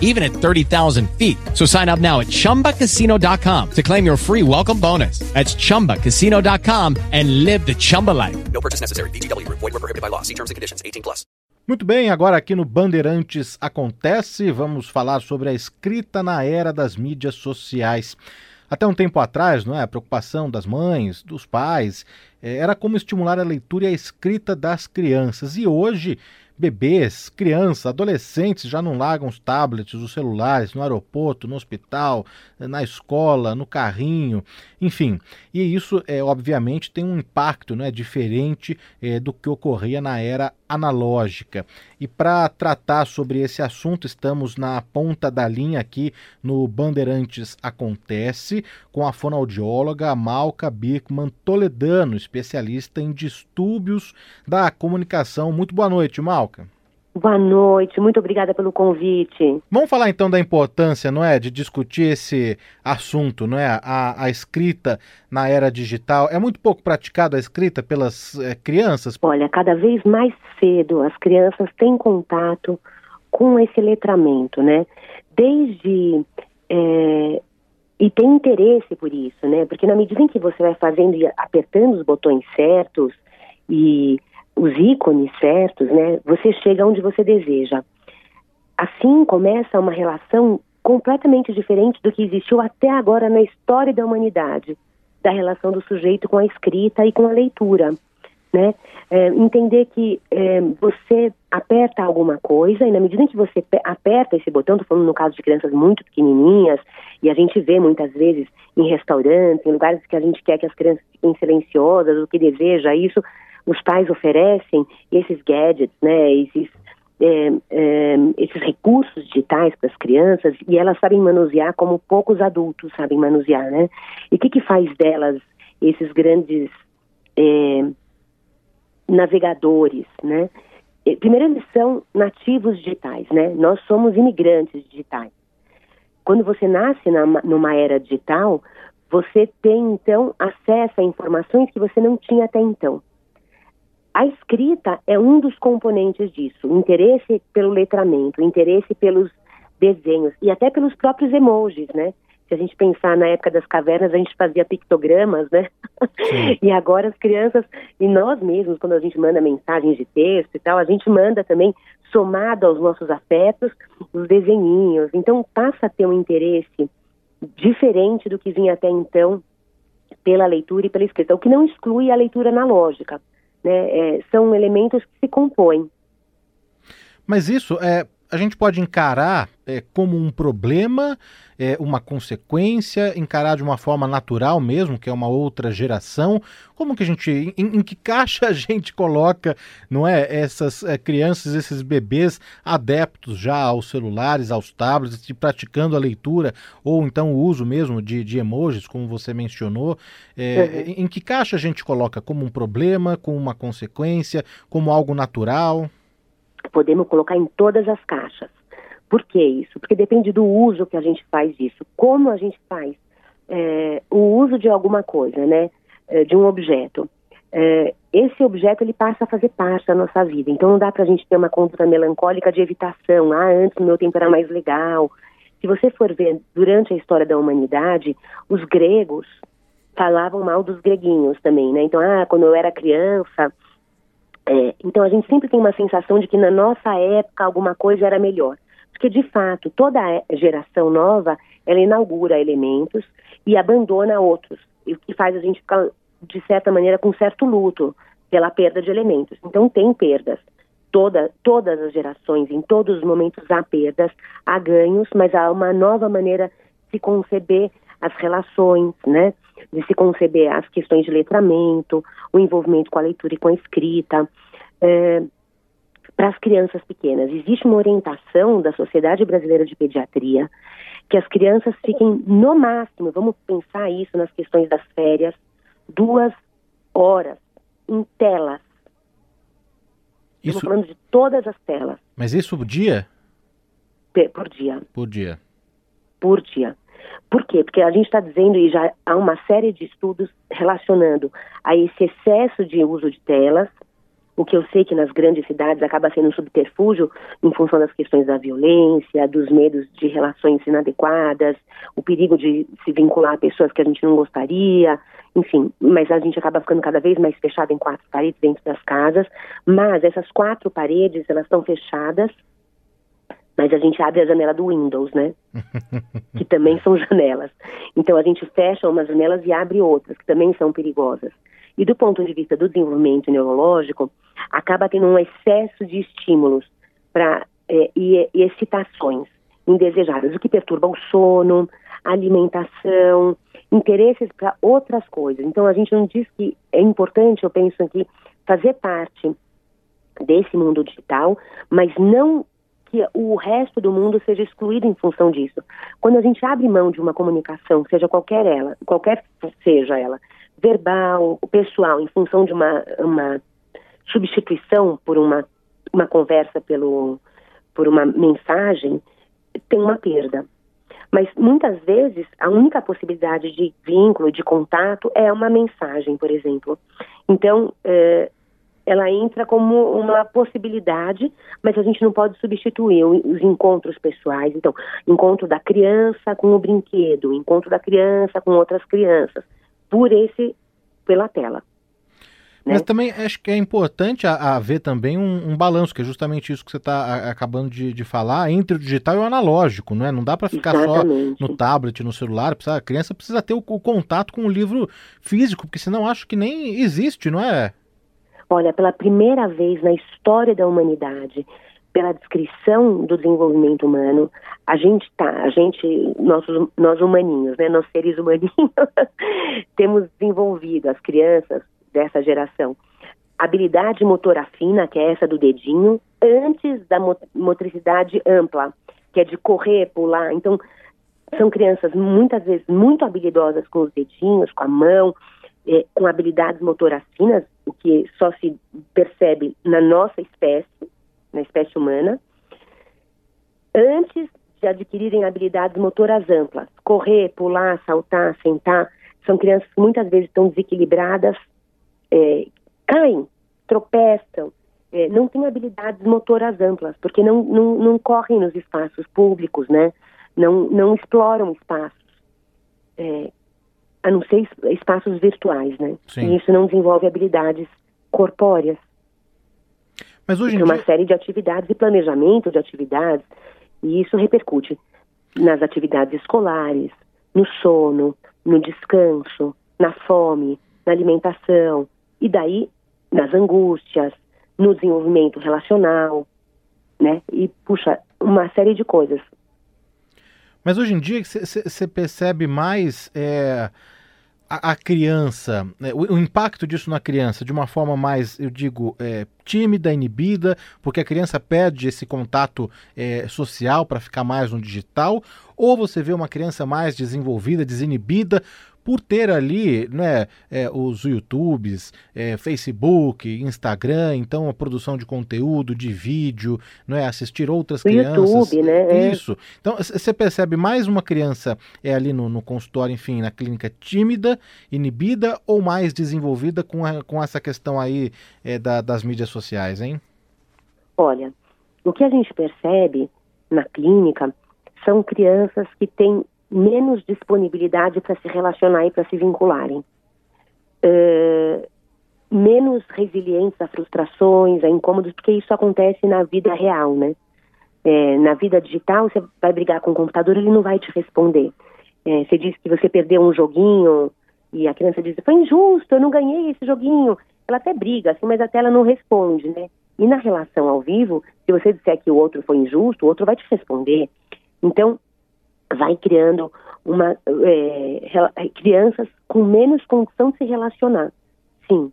even at 30,000 feet. So sign up now at ChumbaCasino.com to claim your free welcome bonus. That's ChumbaCasino.com and live the Chumba life. No purchase necessary. VGW. Void where prohibited by law. See terms and conditions. 18 plus. Muito bem, agora aqui no Bandeirantes Acontece, vamos falar sobre a escrita na era das mídias sociais. Até um tempo atrás, não é? a preocupação das mães, dos pais, eh, era como estimular a leitura e a escrita das crianças. E hoje, bebês, crianças, adolescentes já não largam os tablets, os celulares no aeroporto, no hospital, na escola, no carrinho, enfim. E isso, é, obviamente, tem um impacto né, diferente é, do que ocorria na era analógica. E para tratar sobre esse assunto, estamos na ponta da linha aqui no Bandeirantes Acontece, com a fonoaudióloga Malca Birkman Toledano, especialista em distúrbios da comunicação. Muito boa noite, Malca. Boa noite, muito obrigada pelo convite. Vamos falar então da importância, não é, de discutir esse assunto, não é, a, a escrita na era digital. É muito pouco praticada a escrita pelas é, crianças? Olha, cada vez mais cedo as crianças têm contato com esse letramento, né? Desde é, e tem interesse por isso, né? Porque na medida em que você vai fazendo e apertando os botões certos e os ícones certos, né, você chega onde você deseja. Assim começa uma relação completamente diferente do que existiu até agora na história da humanidade, da relação do sujeito com a escrita e com a leitura. Né? É, entender que é, você aperta alguma coisa e na medida em que você aperta esse botão, estou falando no caso de crianças muito pequenininhas, e a gente vê muitas vezes em restaurantes, em lugares que a gente quer que as crianças fiquem silenciosas, o que deseja, isso os pais oferecem esses gadgets, né, esses, é, é, esses recursos digitais para as crianças e elas sabem manusear como poucos adultos sabem manusear, né? E o que, que faz delas esses grandes é, navegadores, né? Primeiro, são nativos digitais, né? Nós somos imigrantes digitais. Quando você nasce na, numa era digital, você tem, então, acesso a informações que você não tinha até então. A escrita é um dos componentes disso, o interesse pelo letramento, o interesse pelos desenhos e até pelos próprios emojis, né? Se a gente pensar na época das cavernas, a gente fazia pictogramas, né? e agora as crianças, e nós mesmos, quando a gente manda mensagens de texto e tal, a gente manda também, somado aos nossos afetos, os desenhinhos. Então passa a ter um interesse diferente do que vinha até então pela leitura e pela escrita, o que não exclui a leitura analógica né, é, são elementos que se compõem. Mas isso é, a gente pode encarar é, como um problema, é, uma consequência, encarar de uma forma natural mesmo, que é uma outra geração? Como que a gente, em, em que caixa a gente coloca, não é, essas é, crianças, esses bebês adeptos já aos celulares, aos tablets, e praticando a leitura ou então o uso mesmo de, de emojis, como você mencionou? É, uhum. Em que caixa a gente coloca como um problema, como uma consequência, como algo natural? Podemos colocar em todas as caixas. Por que isso? Porque depende do uso que a gente faz disso, como a gente faz é, o uso de alguma coisa, né? É, de um objeto. É, esse objeto ele passa a fazer parte da nossa vida. Então não dá para a gente ter uma conduta melancólica de evitação. Ah, antes meu tempo era mais legal. Se você for ver durante a história da humanidade, os gregos falavam mal dos greguinhos também, né? Então, ah, quando eu era criança, é, então a gente sempre tem uma sensação de que na nossa época alguma coisa era melhor. Porque, de fato, toda geração nova, ela inaugura elementos e abandona outros, o que faz a gente ficar, de certa maneira, com certo luto pela perda de elementos. Então, tem perdas. toda, todas as gerações, em todos os momentos há perdas, há ganhos, mas há uma nova maneira de se conceber as relações, né? De se conceber as questões de letramento, o envolvimento com a leitura e com a escrita. É, para as crianças pequenas, existe uma orientação da Sociedade Brasileira de Pediatria que as crianças fiquem no máximo, vamos pensar isso nas questões das férias, duas horas em telas Isso... Estamos falando de todas as telas. Mas isso por dia? Por dia. Por dia. Por dia. Por quê? Porque a gente está dizendo, e já há uma série de estudos relacionando a esse excesso de uso de telas, o que eu sei que nas grandes cidades acaba sendo um subterfúgio em função das questões da violência, dos medos de relações inadequadas, o perigo de se vincular a pessoas que a gente não gostaria, enfim, mas a gente acaba ficando cada vez mais fechado em quatro paredes dentro das casas, mas essas quatro paredes, elas estão fechadas, mas a gente abre a janela do Windows, né? que também são janelas. Então a gente fecha umas janelas e abre outras, que também são perigosas. E do ponto de vista do desenvolvimento neurológico, acaba tendo um excesso de estímulos pra, é, e, e excitações indesejadas, o que perturba o sono, alimentação, interesses para outras coisas. Então a gente não diz que é importante, eu penso aqui, fazer parte desse mundo digital, mas não que o resto do mundo seja excluído em função disso. Quando a gente abre mão de uma comunicação, seja qualquer ela, qualquer seja ela, verbal, pessoal, em função de uma, uma substituição por uma, uma conversa pelo, por uma mensagem, tem uma perda. Mas muitas vezes a única possibilidade de vínculo, de contato, é uma mensagem, por exemplo. Então, eh, ela entra como uma possibilidade, mas a gente não pode substituir os encontros pessoais. Então, encontro da criança com o brinquedo, encontro da criança com outras crianças, por esse, pela tela. Mas né? também acho que é importante haver também um, um, balanço, que é justamente isso que você está acabando de, de, falar, entre o digital e o analógico, não é? Não dá para ficar Exatamente. só no tablet, no celular, a criança precisa ter o, o, contato com o livro físico, porque senão acho que nem existe, não é? Olha, pela primeira vez na história da humanidade, pela descrição do desenvolvimento humano, a gente tá, a gente, nós, nós humaninhos, né, nós seres humaninhos, temos desenvolvido as crianças dessa geração habilidade motora fina, que é essa do dedinho, antes da motricidade ampla, que é de correr, pular. Então, são crianças muitas vezes muito habilidosas com os dedinhos, com a mão, eh, com habilidades motoras finas, o que só se percebe na nossa espécie, na espécie humana, antes de adquirirem habilidades motoras amplas, correr, pular, saltar, sentar, são crianças que muitas vezes estão desequilibradas, é, caem, tropeçam, é, não têm habilidades motoras amplas, porque não, não, não correm nos espaços públicos, né? Não, não exploram espaços, é, a não ser espaços virtuais, né? Sim. E isso não desenvolve habilidades corpóreas. Mas hoje em uma dia... série de atividades e planejamento de atividades, e isso repercute nas atividades escolares, no sono, no descanso, na fome, na alimentação, e daí nas angústias, no desenvolvimento relacional, né? E puxa, uma série de coisas. Mas hoje em dia você percebe mais é, a, criança, né, o, o, impacto disso na criança de uma forma mais, eu digo, é, tímida, inibida, porque a criança perde esse contato é, social para ficar mais no digital, ou você vê uma criança mais desenvolvida, desinibida, por ter ali né, é, os YouTubes, é, Facebook, Instagram, então a produção de conteúdo, de vídeo, não é, assistir outras o crianças. YouTube, né? É. Isso. Então você percebe mais uma criança é ali no, no, consultório, enfim, na clínica tímida, inibida ou mais desenvolvida com, a, com essa questão aí é, da, das mídias sociais, hein? Olha, o que a gente percebe na clínica são crianças que têm menos disponibilidade para se relacionar e para se vincularem. Uh, menos resilientes a frustrações, a incômodos, porque isso acontece na vida real, né? É, na vida digital, você vai brigar com o computador, ele não vai te responder. É, você diz que você perdeu um joguinho e a criança diz, foi injusto, eu não ganhei esse joguinho. Ela até briga, assim, mas até ela não responde, né? E na relação ao vivo, se você disser que o outro foi injusto, o outro vai te responder. Então, vai criando uma é, é, crianças com menos condição de se relacionar, sim,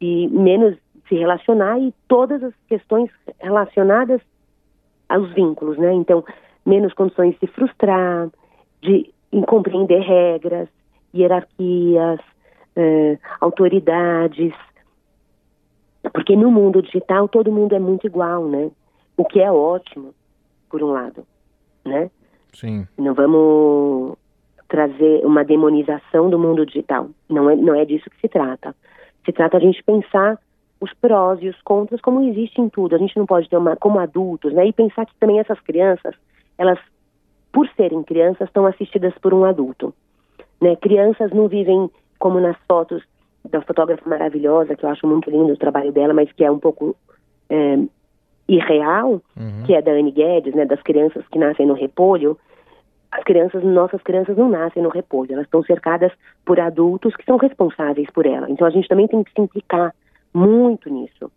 e menos se relacionar e todas as questões relacionadas aos vínculos, né? Então, menos condições de se frustrar, de compreender regras, hierarquias, é, autoridades, porque no mundo digital todo mundo é muito igual, né? O que é ótimo, por um lado, né? Sim. Não vamos trazer uma demonização do mundo digital. Não é, não é disso que se trata. Se trata a gente pensar os prós e os contras como existe em tudo. A gente não pode ter uma como adultos, né? E pensar que também essas crianças, elas por serem crianças estão assistidas por um adulto, né? Crianças não vivem como nas fotos da fotógrafa maravilhosa, que eu acho muito lindo o trabalho dela, mas que é um pouco é, irreal, uhum. que é da Anne Guedes, né, das crianças que nascem no repolho, as crianças, nossas crianças não nascem no repolho, elas estão cercadas por adultos que são responsáveis por ela. Então a gente também tem que se implicar muito nisso,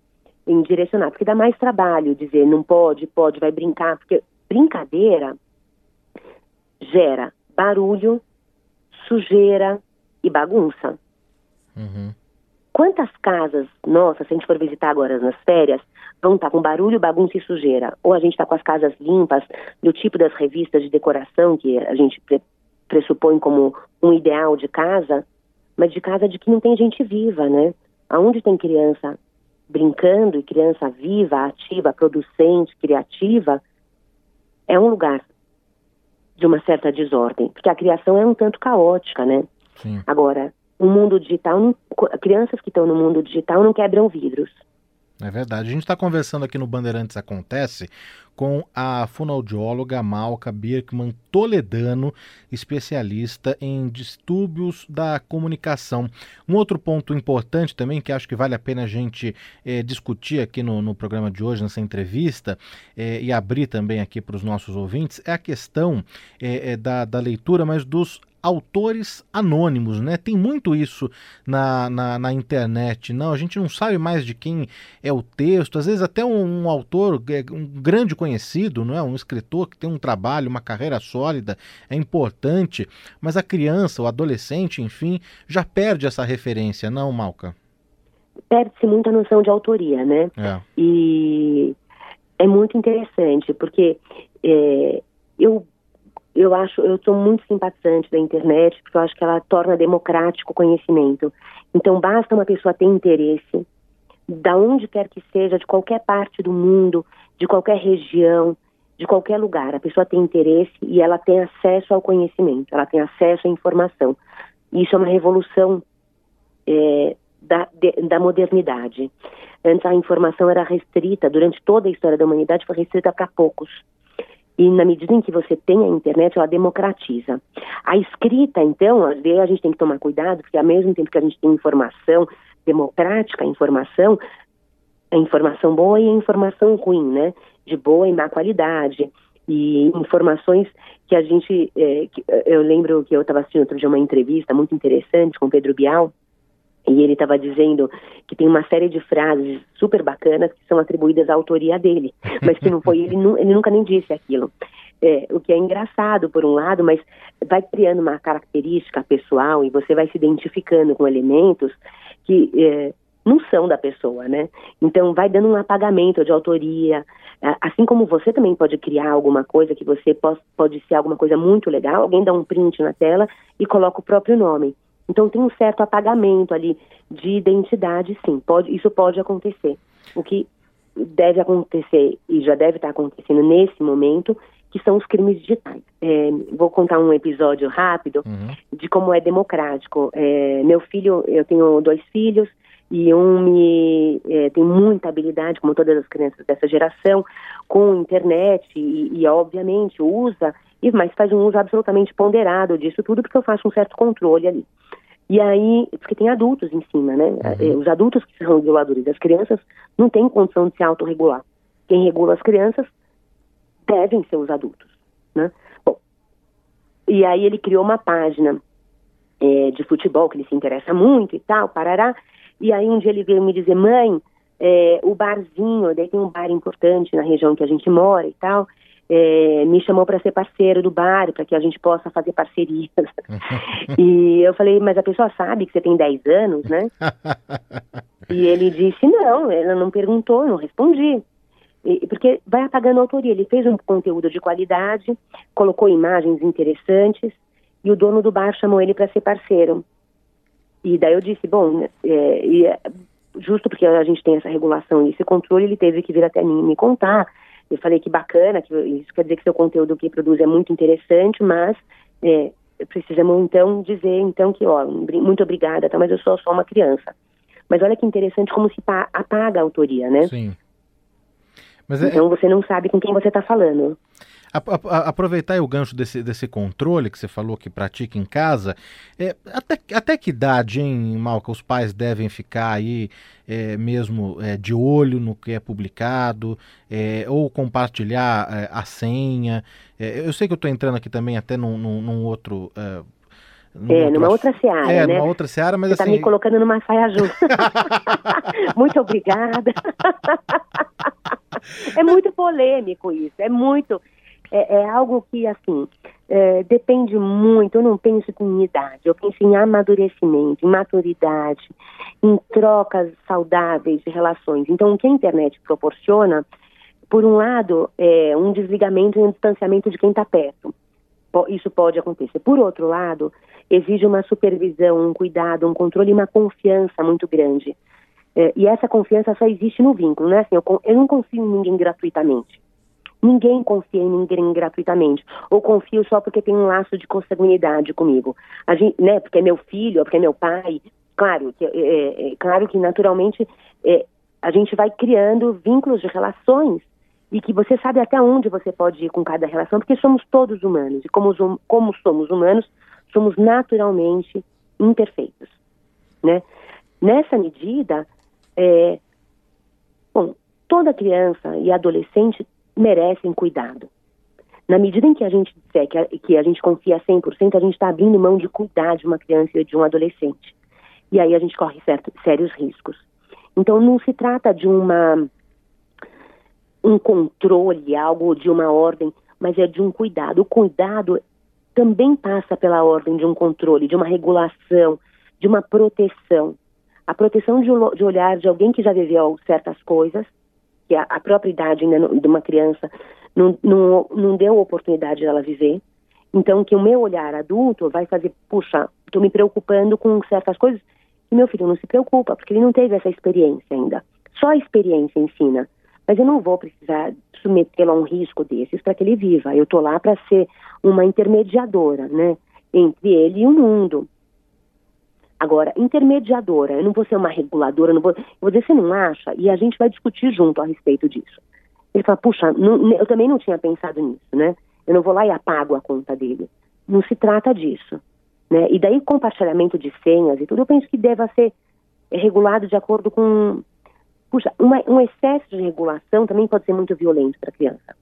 em direcionar, porque dá mais trabalho dizer não pode, pode, vai brincar, porque brincadeira gera barulho, sujeira e bagunça. Uhum. Quantas casas, nossa, se a gente for visitar agora nas férias, vão estar com barulho, bagunça e sujeira? Ou a gente está com as casas limpas, do tipo das revistas de decoração que a gente pre pressupõe como um ideal de casa, mas de casa de que não tem gente viva, né? Aonde tem criança brincando e criança viva, ativa, producente, criativa, é um lugar de uma certa desordem, porque a criação é um tanto caótica, né? Sim. Agora, o mundo digital, crianças que estão no mundo digital não quebram vidros. É verdade. A gente está conversando aqui no Bandeirantes Acontece com a fonoaudióloga Malca Birkman Toledano, especialista em distúrbios da comunicação. Um outro ponto importante também, que acho que vale a pena a gente é, discutir aqui no, no, programa de hoje, nessa entrevista, é, e abrir também aqui para os nossos ouvintes, é a questão é, da, da leitura, mas dos autores anônimos, né? Tem muito isso na, na, na, internet, não? A gente não sabe mais de quem é o texto, às vezes até um, um, autor, um grande conhecido, não é? Um escritor que tem um trabalho, uma carreira sólida, é importante, mas a criança, o adolescente, enfim, já perde essa referência, não, Malca? Perde-se muita noção de autoria, né? É. E é muito interessante, porque é, eu eu acho, eu sou muito simpatizante da internet, porque eu acho que ela torna democrático o conhecimento. Então basta uma pessoa ter interesse, da onde quer que seja, de qualquer parte do mundo, de qualquer região, de qualquer lugar. A pessoa tem interesse e ela tem acesso ao conhecimento, ela tem acesso à informação. Isso é uma revolução é, da, de, da modernidade. Antes a informação era restrita, durante toda a história da humanidade foi restrita para poucos. E na medida em que você tem a internet, ela democratiza. A escrita, então, às vezes a gente tem que tomar cuidado, porque ao mesmo tempo que a gente tem informação democrática, informação, a informação boa e a informação ruim, né? De boa e má qualidade. E informações que a gente. É, que, eu lembro que eu estava assistindo outro dia uma entrevista muito interessante com Pedro Bial, e ele estava dizendo que tem uma série de frases super bacanas que são atribuídas à autoria dele, mas que não foi ele, ele nunca nem disse aquilo. É, o que é engraçado por um lado, mas vai criando uma característica pessoal e você vai se identificando com elementos que é, não são da pessoa, né? Então vai dando um apagamento de autoria, assim como você também pode criar alguma coisa que você pode, pode ser alguma coisa muito legal, alguém dá um print na tela e coloca o próprio nome. Então tem um certo apagamento ali de identidade, sim, pode, isso pode acontecer. O que deve acontecer e já deve estar acontecendo nesse momento, que são os crimes digitais. É, vou contar um episódio rápido uhum. de como é democrático. É, meu filho, eu tenho dois filhos e um me é, tem muita habilidade, como todas as crianças dessa geração, com internet e, e obviamente usa, mas faz um uso absolutamente ponderado disso tudo porque eu faço um certo controle ali. E aí, porque tem adultos em cima, né? Uhum. É, os adultos que são reguladores, as crianças não têm condição de se autorregular. Quem regula as crianças devem ser os adultos, né? Bom, e aí ele criou uma página é, de futebol que ele se interessa muito e tal, parará. E aí um dia ele veio me dizer, mãe, é, o barzinho, daí tem um bar importante na região que a gente mora e tal, é, me chamou para ser parceiro do bar, para que a gente possa fazer parcerias. e eu falei, mas a pessoa sabe que você tem 10 anos, né? e ele disse, não, ela não perguntou, não respondi. E, porque vai apagando a autoria. Ele fez um conteúdo de qualidade, colocou imagens interessantes, e o dono do bar chamou ele para ser parceiro. E daí eu disse, bom, é, e, é, justo porque a gente tem essa regulação e esse controle, ele teve que vir até mim me contar eu falei que bacana, que isso quer dizer que seu conteúdo que produz é muito interessante, mas é, precisamos então dizer então que, ó, muito obrigada, tá, mas eu sou só uma criança. Mas olha que interessante como se apaga a autoria, né? Sim. É... Então você não sabe com quem você está falando. A, a, aproveitar o gancho desse, desse controle que você falou que pratica em casa, é, até, até que idade, hein, Malca, os pais devem ficar aí é, mesmo é, de olho no que é publicado, é, ou compartilhar é, a senha? É, eu sei que eu estou entrando aqui também até num, num, num outro num é, numa outra seara, é, né? numa outra seara, mas Você assim... tá me colocando numa saia justa. muito obrigada. é muito polêmico isso, é muito é, é algo que, assim, é, depende muito. Eu não penso em idade, eu penso em amadurecimento, em maturidade, em trocas saudáveis de relações. Então, o que a internet proporciona, por um lado, é um desligamento e um distanciamento de quem está perto. Isso pode acontecer. Por outro lado, exige uma supervisão, um cuidado, um controle e uma confiança muito grande. É, e essa confiança só existe no vínculo, né? Assim, eu, eu não confio em ninguém gratuitamente. Ninguém confia em ninguém gratuitamente. Ou confio só porque tem um laço de consanguinidade comigo. Gente, né, porque é meu filho, porque é meu pai. Claro que, é, é, é, claro que naturalmente é, a gente vai criando vínculos de relações e que você sabe até onde você pode ir com cada relação, porque somos todos humanos. E como, como somos humanos, somos naturalmente imperfeitos. Né? Nessa medida, é, bom, toda criança e adolescente merecem cuidado. Na medida em que a gente disser que a, que a gente confia 100%, a gente está abrindo mão de cuidar de uma criança e de um adolescente. E aí a gente corre certo, sérios riscos. Então não se trata de uma um controle, algo de uma ordem, mas é de um cuidado. O cuidado também passa pela ordem de um controle, de uma regulação, de uma proteção. A proteção de, de olhar de alguém que já viveu certas coisas que a, a própria idade ainda de uma criança não, não, não deu oportunidade dela viver. Então, que o meu olhar adulto vai fazer, puxa, estou me preocupando com certas coisas e meu filho não se preocupa, porque ele não teve essa experiência ainda. Só a experiência ensina. Mas eu não vou precisar submetê-lo a um risco desses para que ele viva. Eu estou lá para ser uma intermediadora, né? Entre ele e o mundo. Agora, intermediadora, eu não vou ser uma reguladora, não vou, eu vou dizer, você não acha? E a gente vai discutir junto a respeito disso. Ele fala, puxa, não, eu também não tinha pensado nisso, né? Eu não vou lá e apago a conta dele. Não se trata disso. Né? E daí, compartilhamento de senhas e tudo, eu penso que deva ser regulado de acordo com. Puxa, uma, um excesso de regulação também pode ser muito violento para a criança.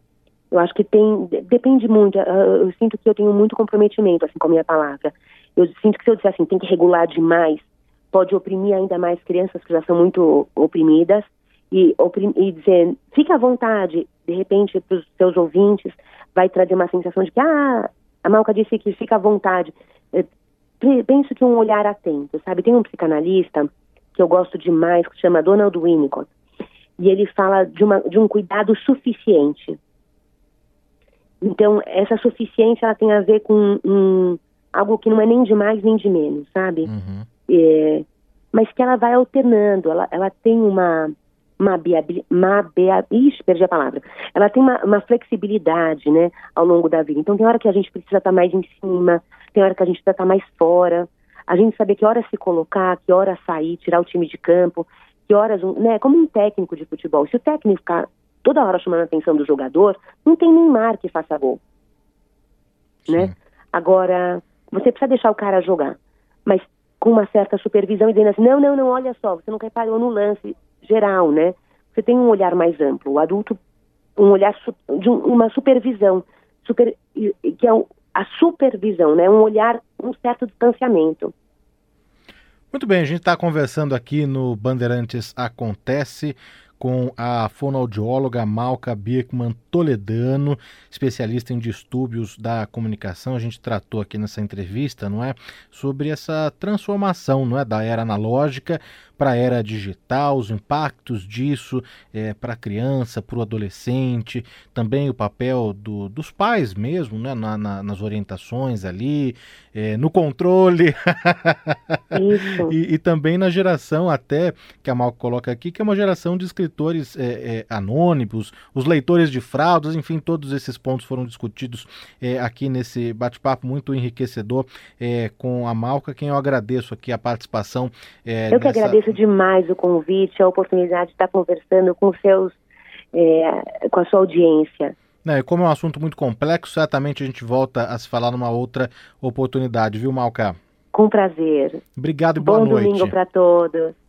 Eu acho que tem. Depende muito. Eu, eu sinto que eu tenho muito comprometimento assim, com a minha palavra. Eu sinto que se eu disser assim, tem que regular demais, pode oprimir ainda mais crianças que já são muito oprimidas e, oprim, e dizer, fica à vontade, de repente, para os seus ouvintes, vai trazer uma sensação de que, ah, a Malca disse que fica à vontade. Eu penso que um olhar atento, sabe? Tem um psicanalista que eu gosto demais, que se chama Donald Winnicott, e ele fala de, uma, de um cuidado suficiente. Então, essa suficiência ela tem a ver com um, algo que não é nem de mais nem de menos, sabe? Uhum. É, mas que ela vai alternando, ela, ela tem uma uma, uma ixi, perdi a palavra. Ela tem uma, uma, flexibilidade, né, ao longo da vida. Então tem hora que a gente precisa estar mais em cima, tem hora que a gente precisa estar mais fora. A gente saber que hora se colocar, que hora sair, tirar o time de campo, que horas, né, como um técnico de futebol. Se o técnico ficar toda hora chamando a atenção do jogador, não tem nem mar que faça gol? Sim. né? Agora, você precisa deixar o cara jogar, mas com uma certa supervisão e dizendo assim, não, não, não, olha só, você não reparou no lance geral, né? Você tem um olhar mais amplo, o adulto, um olhar de uma supervisão, super, que é a supervisão, né? Um olhar, um certo distanciamento. Muito bem, a gente está conversando aqui no Bandeirantes Acontece com a fonoaudióloga Malca Birkman Toledano, especialista em distúrbios da comunicação. A gente tratou aqui nessa entrevista, não é, sobre essa transformação, não é, da era analógica para a era digital, os impactos disso é, para a criança, para o adolescente, também o papel do, dos pais mesmo, né, na, na, nas orientações ali, é, no controle e, e, também na geração até que a Mal coloca aqui, que é uma geração de escritores é, é, anônimos, os leitores de fraudas, enfim, todos esses pontos foram discutidos é, aqui nesse bate-papo muito enriquecedor é, com a Malca, quem eu agradeço aqui a participação. Eu que agradeço demais o convite, a oportunidade de estar conversando com seus, é, com a sua audiência. É, como é um assunto muito complexo, certamente a gente volta a se falar numa outra oportunidade, viu, Malca? Com prazer. Obrigado e boa Bom noite. Bom domingo para todos.